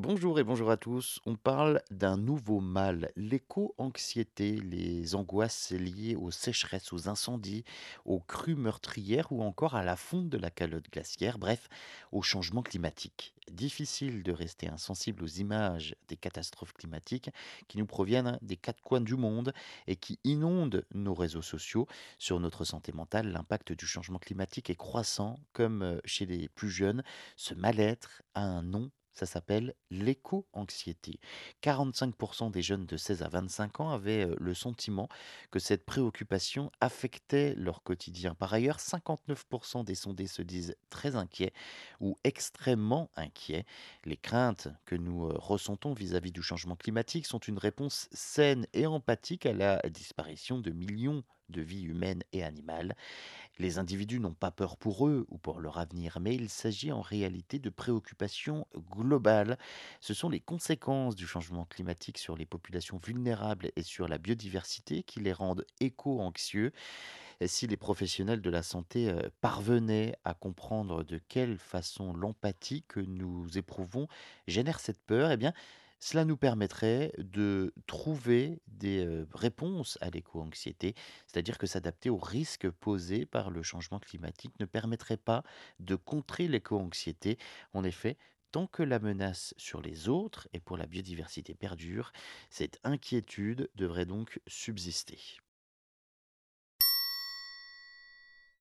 Bonjour et bonjour à tous. On parle d'un nouveau mal, l'éco-anxiété, les angoisses liées aux sécheresses, aux incendies, aux crues meurtrières ou encore à la fonte de la calotte glaciaire, bref, au changement climatique. Difficile de rester insensible aux images des catastrophes climatiques qui nous proviennent des quatre coins du monde et qui inondent nos réseaux sociaux. Sur notre santé mentale, l'impact du changement climatique est croissant, comme euh, chez les plus jeunes. Ce mal-être a un nom ça s'appelle l'éco-anxiété. 45% des jeunes de 16 à 25 ans avaient le sentiment que cette préoccupation affectait leur quotidien. Par ailleurs, 59% des sondés se disent très inquiets ou extrêmement inquiets. Les craintes que nous ressentons vis-à-vis du changement climatique sont une réponse saine et empathique à la disparition de millions de vies humaines et animales. Les individus n'ont pas peur pour eux ou pour leur avenir, mais il s'agit en réalité de préoccupations globales. Ce sont les conséquences du changement climatique sur les populations vulnérables et sur la biodiversité qui les rendent éco-anxieux. Si les professionnels de la santé euh, parvenaient à comprendre de quelle façon l'empathie que nous éprouvons génère cette peur, eh bien, cela nous permettrait de trouver des réponses à l'éco-anxiété, c'est-à-dire que s'adapter aux risques posés par le changement climatique ne permettrait pas de contrer l'éco-anxiété. En effet, tant que la menace sur les autres et pour la biodiversité perdure, cette inquiétude devrait donc subsister.